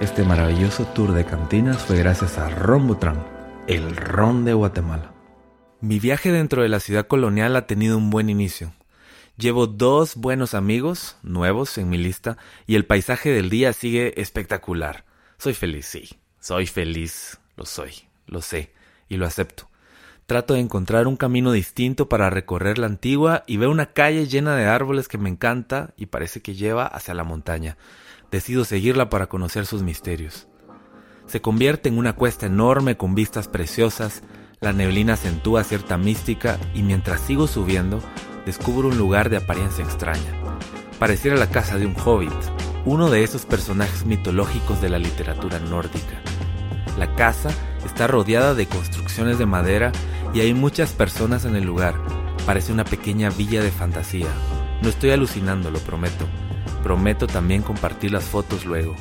Este maravilloso tour de cantinas fue gracias a Rombutran, el ron de Guatemala. Mi viaje dentro de la ciudad colonial ha tenido un buen inicio. Llevo dos buenos amigos nuevos en mi lista y el paisaje del día sigue espectacular. Soy feliz, sí, soy feliz, lo soy, lo sé y lo acepto. Trato de encontrar un camino distinto para recorrer la antigua y veo una calle llena de árboles que me encanta y parece que lleva hacia la montaña. Decido seguirla para conocer sus misterios. Se convierte en una cuesta enorme con vistas preciosas, la neblina acentúa cierta mística y mientras sigo subiendo, descubro un lugar de apariencia extraña. Pareciera la casa de un hobbit, uno de esos personajes mitológicos de la literatura nórdica. La casa está rodeada de construcciones de madera y hay muchas personas en el lugar. Parece una pequeña villa de fantasía. No estoy alucinando, lo prometo. Prometo también compartir las fotos luego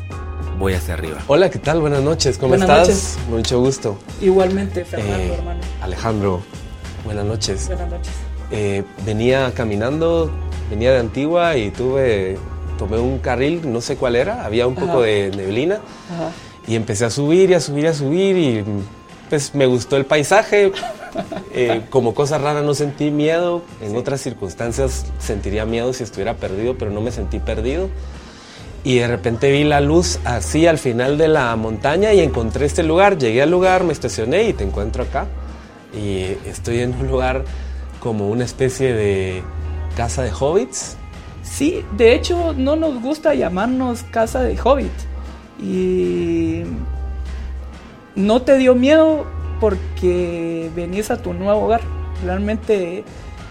voy hacia arriba. Hola, ¿qué tal? Buenas noches, ¿cómo buenas estás? Noches. Mucho gusto. Igualmente, Fernando, eh, hermano. Alejandro, buenas noches. Buenas noches. Eh, venía caminando, venía de Antigua y tuve, tomé un carril, no sé cuál era, había un poco de neblina Ajá. y empecé a subir y a subir y a subir y pues me gustó el paisaje. Eh, como cosa rara no sentí miedo, en sí. otras circunstancias sentiría miedo si estuviera perdido, pero no me sentí perdido y de repente vi la luz así al final de la montaña y encontré este lugar. Llegué al lugar, me estacioné y te encuentro acá. Y estoy en un lugar como una especie de casa de hobbits. Sí, de hecho no nos gusta llamarnos casa de hobbit. Y no te dio miedo porque venís a tu nuevo hogar. Realmente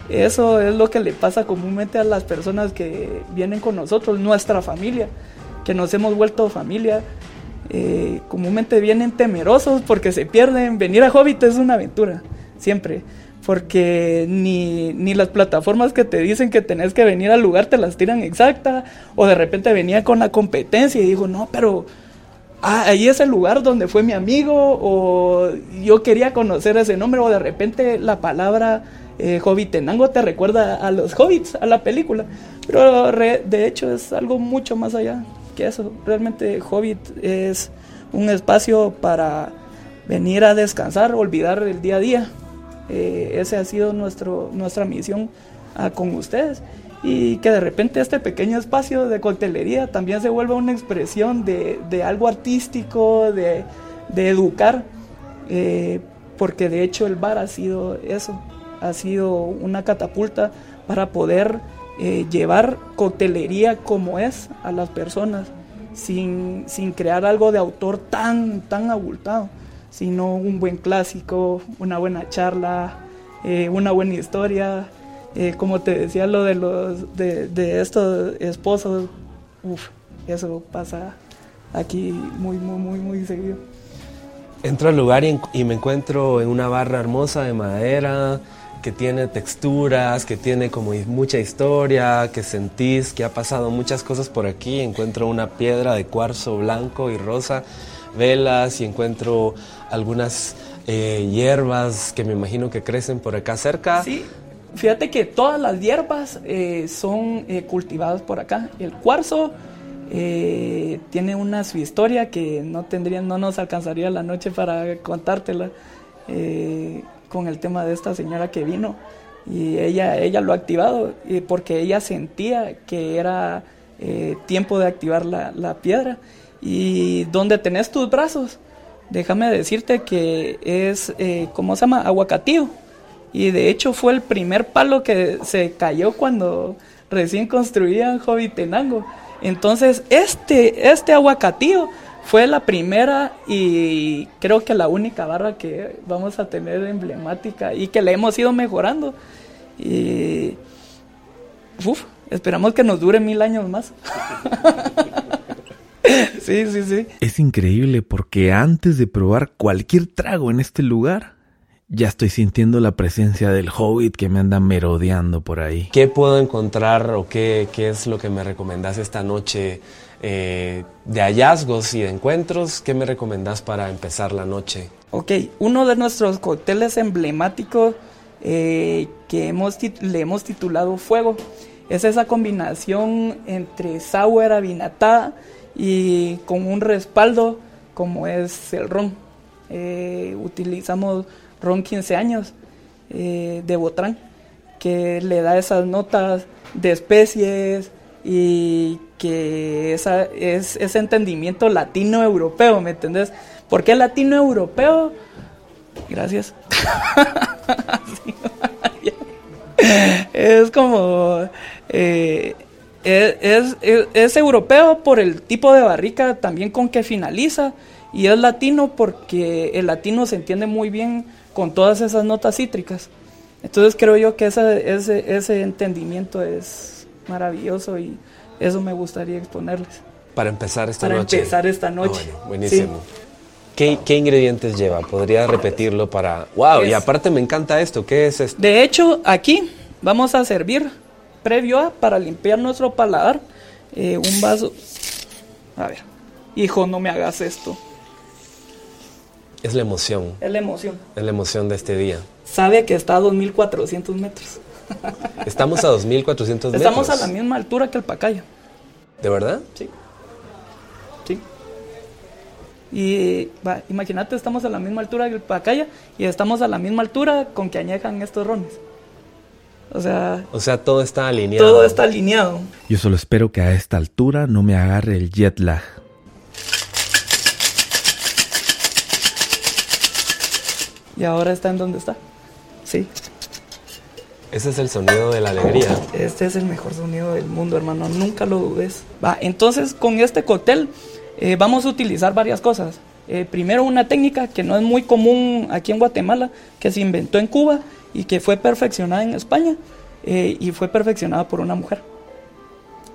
eso es lo que le pasa comúnmente a las personas que vienen con nosotros, nuestra familia, que nos hemos vuelto familia. Eh, comúnmente vienen temerosos porque se pierden. Venir a Hobbit es una aventura, siempre. Porque ni, ni las plataformas que te dicen que tenés que venir al lugar te las tiran exacta. O de repente venía con la competencia y digo, no, pero ah, ahí es el lugar donde fue mi amigo. O yo quería conocer ese nombre. O de repente la palabra eh, Hobbitenango te recuerda a los hobbits, a la película. Pero re, de hecho es algo mucho más allá que eso. Realmente Hobbit es un espacio para venir a descansar, olvidar el día a día. Eh, ese ha sido nuestro, nuestra misión ah, con ustedes. Y que de repente este pequeño espacio de coctelería también se vuelva una expresión de, de algo artístico, de, de educar. Eh, porque de hecho el bar ha sido eso, ha sido una catapulta para poder eh, llevar coctelería como es a las personas, sin, sin, crear algo de autor tan, tan abultado, sino un buen clásico, una buena charla, eh, una buena historia. Eh, como te decía, lo de, los, de, de estos esposos, uf, eso pasa aquí muy, muy, muy, muy seguido. Entro al lugar y, y me encuentro en una barra hermosa de madera, que tiene texturas, que tiene como mucha historia, que sentís que ha pasado muchas cosas por aquí. Encuentro una piedra de cuarzo blanco y rosa, velas y encuentro algunas eh, hierbas que me imagino que crecen por acá cerca. Sí, fíjate que todas las hierbas eh, son eh, cultivadas por acá. El cuarzo eh, tiene una su historia que no tendría, no nos alcanzaría la noche para contártela eh, con el tema de esta señora que vino y ella, ella lo ha activado porque ella sentía que era eh, tiempo de activar la, la, piedra y donde tenés tus brazos déjame decirte que es ¿cómo se llama? aguacatío y de hecho fue el primer palo que se cayó cuando recién construían Jovitenango entonces este, este aguacatío fue la primera y creo que la única barra que vamos a tener emblemática y que le hemos ido mejorando. Y uf, esperamos que nos dure mil años más. sí, sí, sí. Es increíble porque antes de probar cualquier trago en este lugar, ya estoy sintiendo la presencia del hobbit que me anda merodeando por ahí. ¿Qué puedo encontrar o qué, qué es lo que me recomendás esta noche? eh, de hallazgos y de encuentros, ¿qué me recomendás para empezar la noche? Ok, uno de nuestros cócteles emblemáticos eh, que hemos le hemos titulado Fuego es esa combinación entre sour, avinatada y con un respaldo como es el ron. Eh, utilizamos ron 15 años eh, de Botrán, que le da esas notas de especies y que esa, es ese entendimiento latino-europeo, ¿me entendés? ¿Por qué latino-europeo? Gracias. es como... Eh, es, es, europeo por el tipo de barrica también con que finaliza y es latino porque el latino se entiende muy bien con todas esas notas cítricas. Entonces creo yo que ese, ese, ese entendimiento es maravilloso y eso me gustaría exponerles. Para empezar esta noche. Para empezar esta noche. buenísimo. ¿Qué, ¿Qué, ingredientes lleva? ¿Podría repetirlo para...? ¡Wow! y aparte me encanta esto. ¿Qué es esto? De hecho, aquí vamos a servir, previo a, para limpiar nuestro paladar, eh, un vaso... A ver. Hijo, no me hagas esto. Es la emoción. Es la emoción. Es la emoción de este día. Sabe que está a 2.400 metros. Estamos a 2.400 metros. Estamos a la misma altura que el Pacaya. ¿De verdad? Sí. Sí. Y imagínate, estamos a la misma altura que el Pacaya y estamos a la misma altura con que añejan estos rones. O sea, o sea, todo está alineado. Todo está alineado. Yo solo espero que a esta altura no me agarre el jet lag. Y ahora está en donde está. Sí. Ese es el sonido de la alegría. Este es el mejor sonido del mundo, hermano. Nunca lo dudes. Va, entonces con este cóctel eh, vamos a utilizar varias cosas. Eh, primero una técnica que no es muy común aquí en Guatemala, que se inventó en Cuba y que fue perfeccionada en España eh, y fue perfeccionada por una mujer.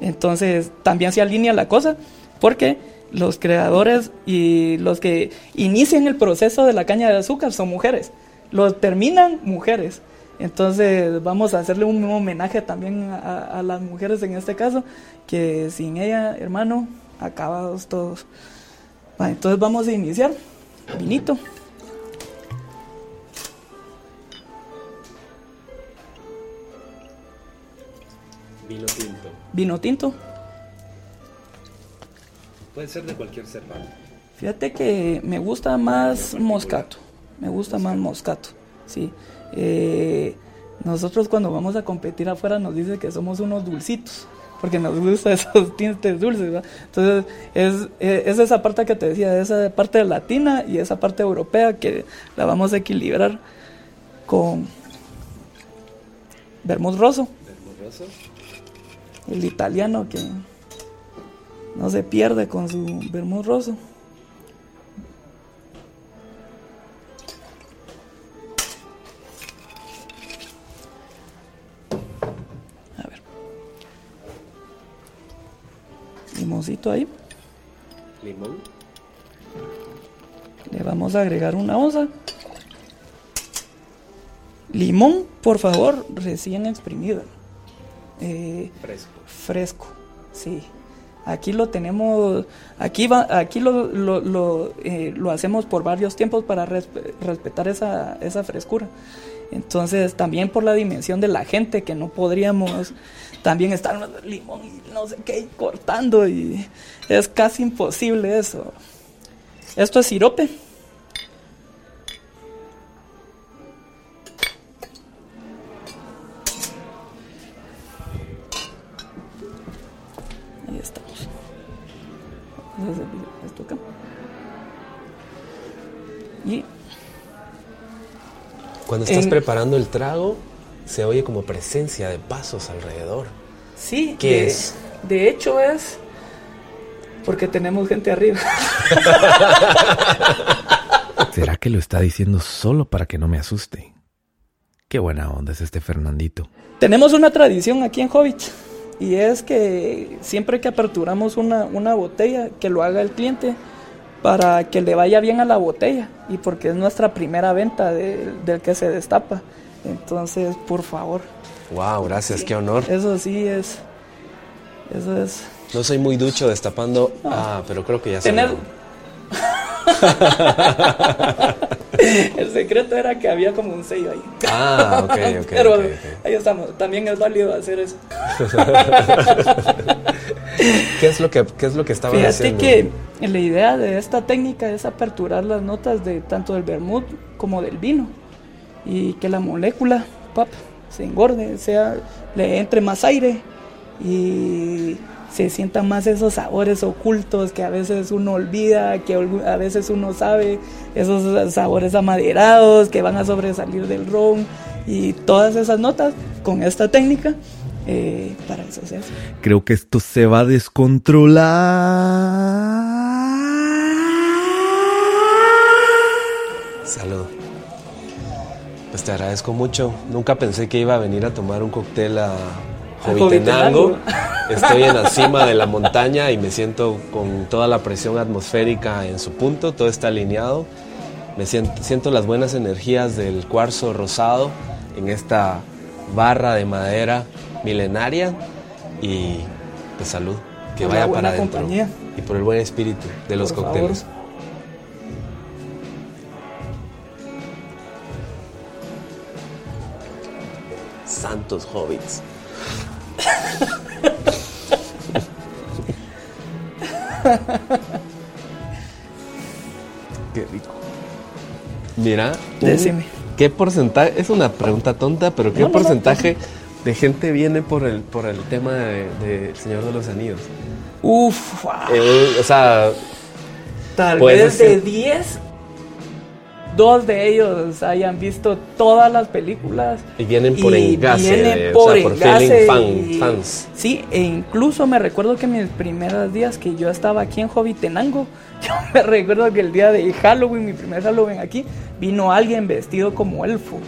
Entonces también se alinea la cosa porque los creadores y los que inician el proceso de la caña de azúcar son mujeres, los terminan mujeres. Entonces vamos a hacerle un homenaje también a, las mujeres en este caso, que sin ella, hermano, acabados todos. entonces vamos a iniciar. Vinito. Vino tinto. Vino tinto. Puede ser de cualquier cepa. Fíjate que me gusta más moscato. Me gusta más moscato. Sí. Eh, nosotros cuando vamos a competir afuera nos dice que somos unos dulcitos, porque nos gustan esos tintes dulces. Entonces, es, es, esa parte que te decía, esa parte latina y esa parte europea que la vamos a equilibrar con vermouth rosso. El italiano que no se pierde con su vermouth rosso. limoncito ahí. Limón. Le vamos a agregar una onza. Limón, por favor, recién exprimido. Eh, fresco. Fresco, sí. Aquí lo tenemos, aquí va, aquí lo, lo, eh, hacemos por varios tiempos para respetar esa, esa frescura. Entonces, también por la dimensión de la gente, que no podríamos también estar limón y no sé qué, cortando, y es casi imposible eso. Esto es sirope. Cuando estás preparando el trago, se oye como presencia de pasos alrededor. Sí, ¿qué de, es? De hecho es porque tenemos gente arriba. ¿Será que lo está diciendo solo para que no me asuste? Qué buena onda es este Fernandito. Tenemos una tradición aquí en Hobbit y es que siempre que aperturamos una, una botella, que lo haga el cliente para que le vaya bien a la botella y porque es nuestra primera venta del que se destapa. Entonces, por favor. Wow, gracias, qué honor. Eso sí es. Eso es. No soy muy ducho destapando. Ah, pero creo que ya Tener... El secreto era que había como un sello ahí. Ah, ok, ok. Pero ahí estamos. También es válido hacer eso. ¿Qué es lo que, qué es lo que estaba Fíjate que la idea de esta técnica es aperturar las notas de tanto del vermut como del vino y que la molécula pop, se engorde, sea, le entre más aire y se sientan más esos sabores ocultos que a veces uno olvida, que a veces uno sabe, esos sabores amaderados que van a sobresalir del ron y todas esas notas con esta técnica. Eh, para eso se hace. Creo que esto se va a descontrolar. Salud. Pues te agradezco mucho. Nunca pensé que iba a venir a tomar un cóctel a Jovitenango. Estoy en la cima de la montaña y me siento con toda la presión atmosférica en su punto, todo está alineado. Me siento, siento las buenas energías del cuarzo rosado en esta barra de madera milenaria y pues salud, que vaya para adentro y por el buen espíritu de los cócteles. Santos hobbits. Qué rico. Mira, Decime. ¿qué porcentaje? Es una pregunta tonta, pero ¿qué porcentaje de gente viene por el, por el tema de, Señor de los Anillos? Uf, eh, o sea, tal vez de 10 dos de ellos hayan visto todas las películas. Y vienen por engase, vienen por, fans. Sí, e incluso me recuerdo que mis primeros días que yo estaba aquí en Tenango yo me recuerdo que el día de Halloween, mi primer Halloween aquí, vino alguien vestido como elfo.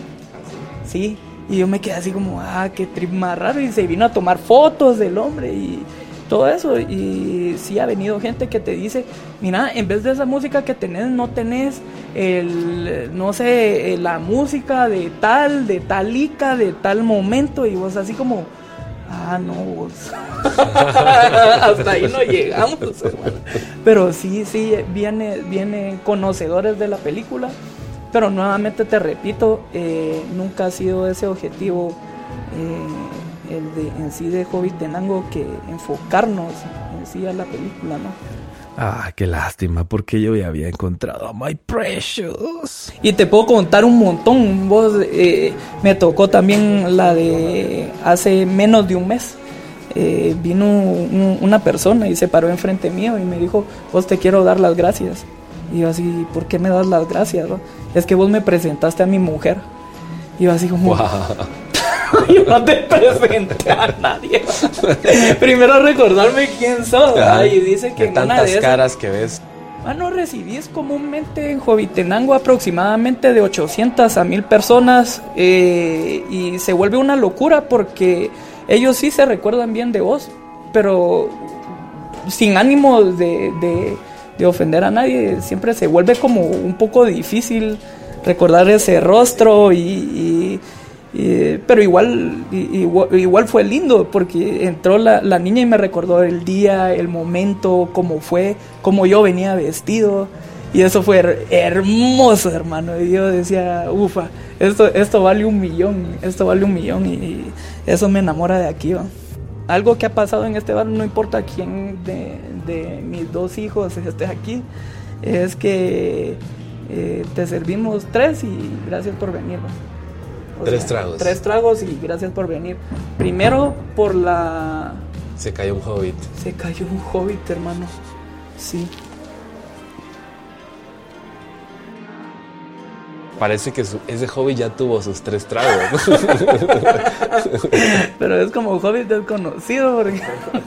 Sí, y yo me quedé así como, ah, qué trip más raro, y se vino a tomar fotos del hombre y todo eso. Y sí ha venido gente que te dice, mira, en vez de esa música que tenés, no tenés el, no sé, la música de tal, de tal Ica, de tal momento. Y vos así como, ah, no, vos. Hasta ahí no llegamos, Pero sí, sí, viene, vienen conocedores de la película. Pero nuevamente te repito, eh, nunca ha sido ese objetivo. Eh, el de, en sí de Hobbit Tenango que enfocarnos en sí a la película, ¿no? Ah, qué lástima, porque yo ya había encontrado a My Precious. Y te puedo contar un montón. Vos, eh, me tocó también la de hace menos de un mes. Eh, vino una persona y se paró enfrente mío y me dijo, vos te quiero dar las gracias. Y yo así, ¿por qué me das las gracias? Es que vos me presentaste a mi mujer. Y yo así como, yo no te presenté a nadie. Primero recordarme quién sos. y dice que tantas caras que ves. Bueno, recibís comúnmente en Jovitenango aproximadamente de 800 a 1000 personas eh, y se vuelve una locura porque ellos sí se recuerdan bien de vos, pero sin ánimo de, de ofender a nadie, siempre se vuelve como un poco difícil recordar ese rostro y, pero igual, igual, fue lindo porque entró la, niña y me recordó el día, el momento, cómo fue, cómo yo venía vestido. Y eso fue hermoso, hermano. Y yo decía, ufa, esto, esto vale un millón, esto vale un millón. Y, eso me enamora de aquí. Algo que ha pasado en este bar, no importa quién de, mis dos hijos esté aquí, es que eh, te servimos tres y gracias por venir. tres tragos. Tres tragos y gracias por venir. Primero por la... Se cayó un hobbit. Se cayó un hobbit, hermano. Sí. Parece que ese hobbit ya tuvo sus tres tragos. Pero es como hobbit desconocido porque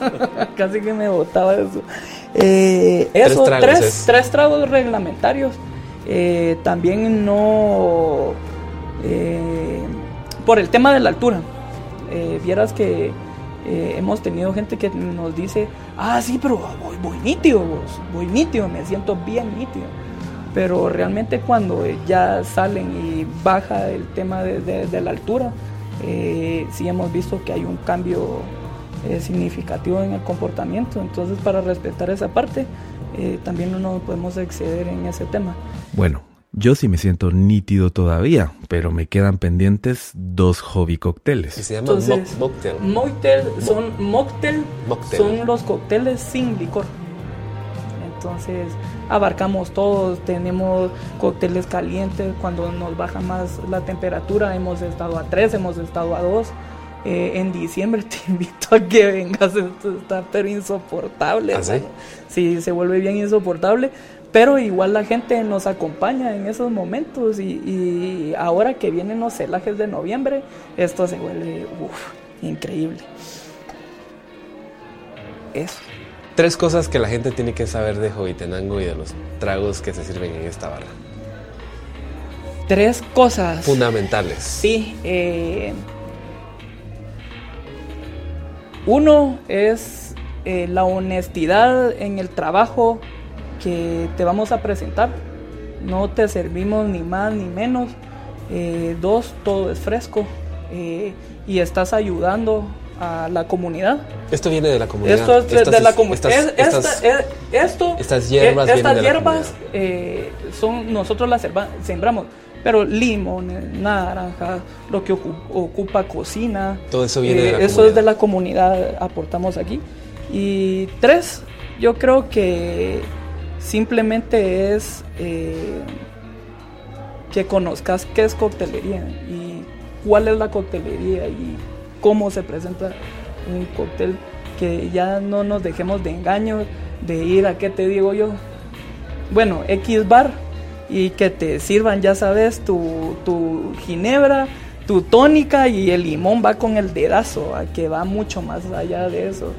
casi que me botaba eso. Eh, eso, tres, tres tragos reglamentarios. Eh, también no... Eh, por el tema de la altura. Vieras que hemos tenido gente que nos dice, ah, sí, pero voy, voy nítido, voy nítido, me siento bien nítido. Pero realmente cuando ya salen y baja el tema de, la altura, sí hemos visto que hay un cambio significativo en el comportamiento. Entonces, para respetar esa parte, también no nos podemos exceder en ese tema. Bueno, Yo sí me siento nítido todavía, pero me quedan pendientes dos hobby cócteles. se llama mocktail. Mocktail son, mocktail son los cócteles sin licor. Entonces abarcamos todos, tenemos cócteles calientes, cuando nos baja más la temperatura hemos estado a 3, hemos estado a 2. Eh, en diciembre te invito a que vengas, esto está pero insoportable. ¿Ah, sí? se vuelve bien insoportable, pero igual la gente nos acompaña en esos momentos y, ahora que vienen los celajes de noviembre, esto se vuelve increíble. Eso. Tres cosas que la gente tiene que saber de Jovitenango y de los tragos que se sirven en esta barra. Tres cosas. Fundamentales. Sí. Eh, uno es eh, la honestidad en el trabajo que te vamos a presentar. No te servimos ni más ni menos. Eh, dos, todo es fresco eh, y estás ayudando a la comunidad. Esto viene de la comunidad. Esto es de la comunidad. Estas, esto, estas hierbas, estas hierbas son nosotros las sembramos. Pero limones, naranjas, lo que ocupa, cocina. Todo eso viene de la Eso es de la comunidad, aportamos aquí. Y tres, yo creo que simplemente es eh, que conozcas qué es coctelería y cuál es la coctelería y cómo se presenta un cóctel, que ya no nos dejemos de engaños, de ir a qué te digo yo. Bueno, X bar y que te sirvan, ya sabes, tu, tu ginebra, tu tónica y el limón va con el dedazo, que va mucho más allá de eso,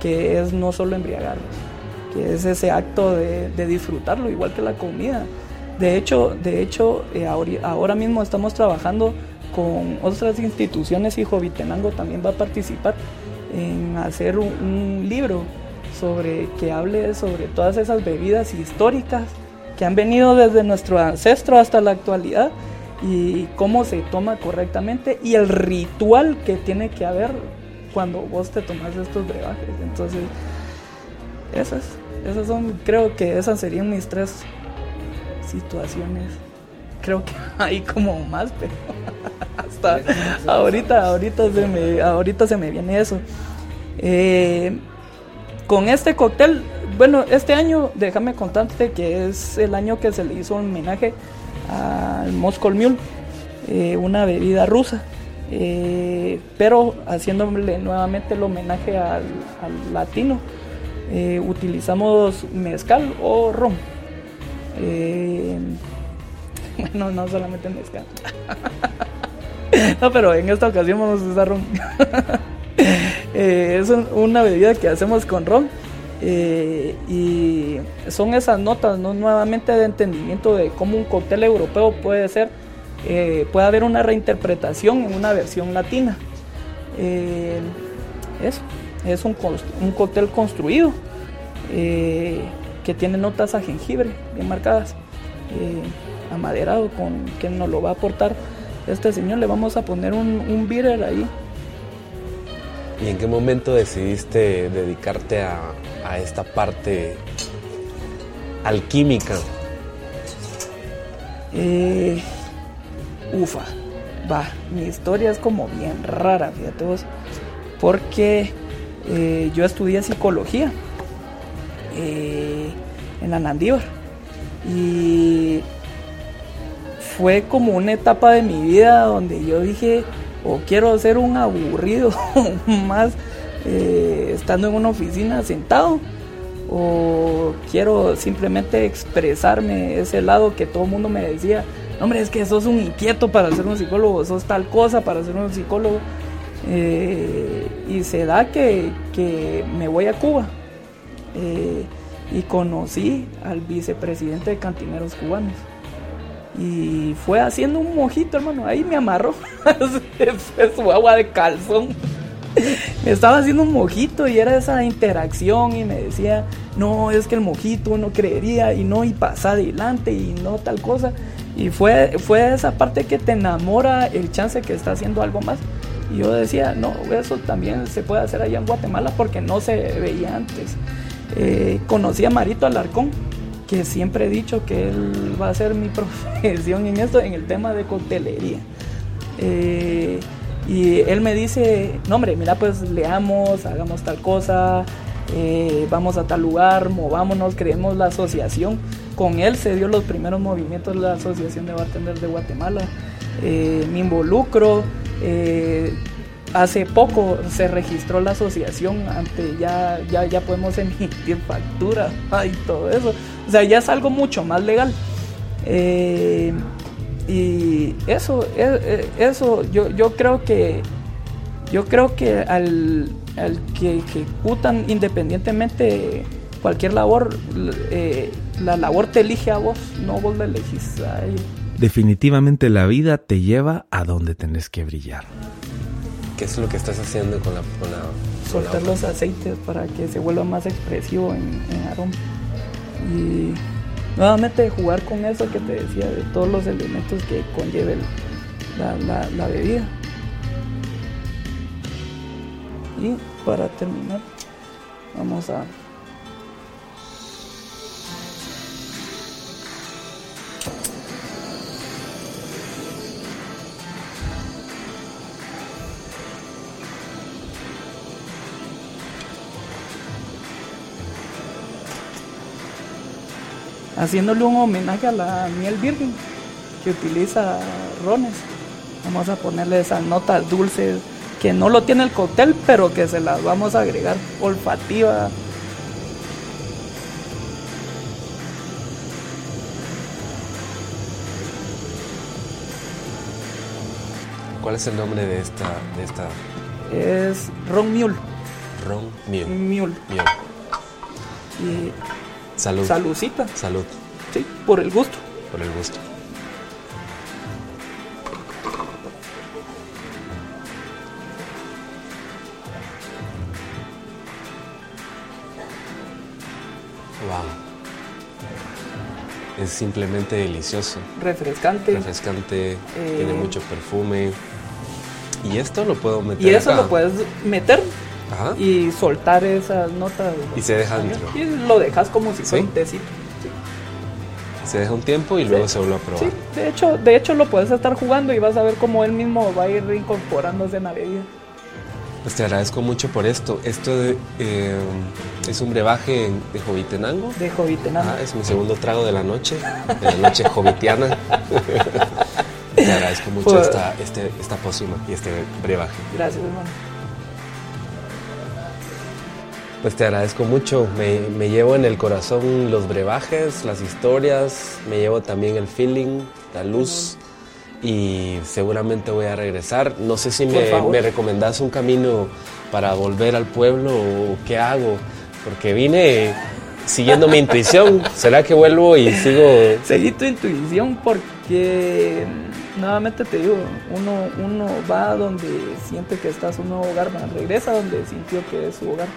que es no solo embriagarnos que es ese acto de, disfrutarlo, igual que la comida. De hecho, de hecho eh, ahora, mismo estamos trabajando con otras instituciones y Jovitenango también va a participar en hacer un, libro sobre que hable sobre todas esas bebidas históricas que han venido desde nuestro ancestro hasta la actualidad y cómo se toma correctamente y el ritual que tiene que haber cuando vos te tomas estos brebajes. Entonces, esas. Esas son, creo que esas serían mis tres situaciones. Creo que hay como más, pero ahorita, ahorita se me, ahorita se me viene eso. Eh, con este cóctel, bueno, este año, déjame contarte que es el año que se le hizo un homenaje al Moscow Mule, eh, una bebida rusa. Eh, pero haciéndole nuevamente el homenaje al latino. Utilizamos mezcal o ron. Bueno, no solamente mezcal. no, pero en esta ocasión vamos a usar ron. Eh, es una bebida que hacemos con ron. y son esas notas, ¿no? nuevamente de entendimiento de cómo un cóctel europeo puede ser, puede haber una reinterpretación en una versión latina. eso es un, un cóctel construido eh, que tiene notas a jengibre bien marcadas, eh, amaderado, con que nos lo va a aportar este señor. Le vamos a poner un, un beer ahí. ¿Y en qué momento decidiste dedicarte a, a esta parte alquímica? Eh, ufa, va, mi historia es como bien rara, fíjate vos, porque eh, yo estudié psicología eh, en la Nandívar y fue como una etapa de mi vida donde yo dije, o quiero ser un aburrido más eh, estando en una oficina sentado, o quiero simplemente expresarme ese lado que todo el mundo me decía, hombre, es que sos un inquieto para ser un psicólogo, sos tal cosa para ser un psicólogo. Eh, y se da que, me voy a Cuba eh, y conocí al vicepresidente de Cantineros Cubanos. Y fue haciendo un mojito, hermano. Ahí me amarró. es su agua de calzón. me estaba haciendo un mojito y era esa interacción y me decía, no, es que el mojito no creería y no, y pasa adelante y no tal cosa. Y fue, fue esa parte que te enamora el chance que está haciendo algo más. Y yo decía, no, eso también se puede hacer allá en Guatemala porque no se veía antes. Eh, conocí a Marito Alarcón, siempre he dicho que él va a ser mi profesión en esto, en el tema de coctelería. Eh, y él me dice, no hombre, mira pues leamos, hagamos tal cosa, eh, vamos a tal lugar, movámonos, creemos la asociación. Con él se dio los primeros movimientos de la Asociación de Bartenders de Guatemala. Eh, me involucro. Hace poco se registró la asociación, ante ya, ya, ya podemos emitir factura y todo eso. O sea, ya es algo mucho más legal. y eso, eso yo, yo creo que yo creo que al, al que ejecutan independientemente cualquier labor, eh, la labor te elige a vos, no vos la elegís a ellos. Definitivamente la vida te lleva a donde tenés que brillar. ¿Qué es lo que estás haciendo con la... Con Soltar los aceites para que se vuelva más expresivo en, en aroma. Y nuevamente jugar con eso que te decía, de todos los elementos que conlleve la, la, la bebida. Y para terminar, vamos a haciéndole un homenaje a la miel virgen que utiliza Rones. Vamos a ponerle esas notas dulces que no lo tiene el cóctel, pero que se las vamos a agregar olfativa. ¿Cuál es el nombre de esta? De esta? Es Ron Mule. Ron Mule. Mule. Mule. Y Salud. Salucita. Salud. Sí, por el gusto. Por el gusto. Wow. Es simplemente delicioso. Refrescante. Refrescante, Eh, tiene mucho perfume. Y esto lo puedo meter Y eso acá. lo puedes meter Ajá. y soltar esas notas. Y se deja dentro. Y lo dejas como si fuera ¿Sí? un tecito. Sí. Se deja un tiempo y luego Sí. se vuelve a probar. Sí, de hecho, de hecho lo puedes estar jugando y vas a ver cómo él mismo va a ir incorporándose en la bebida. Pues te agradezco mucho por esto. Esto de, eh, es un brebaje de Jovitenango. De Jovitenango. Ah, es mi segundo trago de la noche, de la noche jovitiana. te agradezco mucho Pues- esta, este, esta pócima y este brebaje. Gracias, hermano. Pues te agradezco mucho. Me, me llevo en el corazón los brebajes, las historias, me llevo también el feeling, la luz. Y seguramente voy a regresar. No sé si me, me recomendás un camino para volver al pueblo o qué hago. Porque vine siguiendo mi intuición. ¿Será que vuelvo y sigo? Seguí tu intuición porque, mm, nuevamente te digo, uno, uno va donde siente que está su nuevo hogar, regresa donde sintió que es su hogar.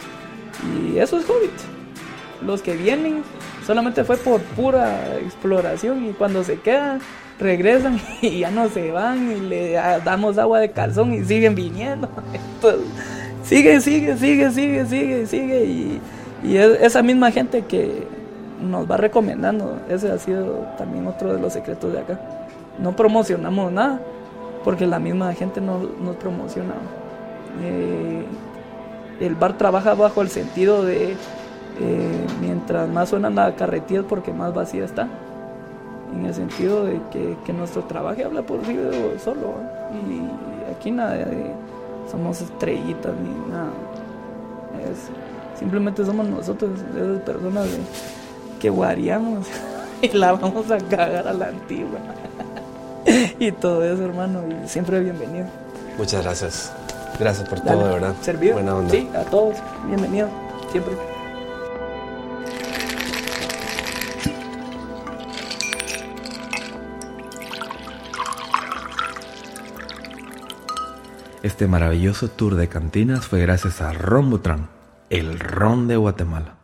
Y eso es Hobbit. Los que vienen solamente fue por pura exploración y cuando se quedan regresan y ya no se van y le damos agua de calzón y siguen viniendo. Entonces, sigue, sigue, sigue, sigue, sigue, sigue y, y es esa misma gente que nos va recomendando. Ese ha sido también otro de los secretos de acá. No promocionamos nada porque la misma gente nos, nos promociona. Eh, el bar trabaja bajo el sentido de eh, mientras más suenan las carretillas porque más vacía está. En el sentido de que, nuestro trabajo habla por sí solo. ¿eh? Y aquí nada de somos estrellitas ni nada. Es, simplemente somos nosotros, esas personas que guareamos y la vamos a cagar a la antigua. y todo eso, hermano. Siempre bienvenido. Muchas gracias. Gracias por Dale, todo, de verdad. Servido. Buena onda. Sí, a todos. Bienvenido. Siempre. Este maravilloso tour de cantinas fue gracias a Ron Butrán, el ron de Guatemala.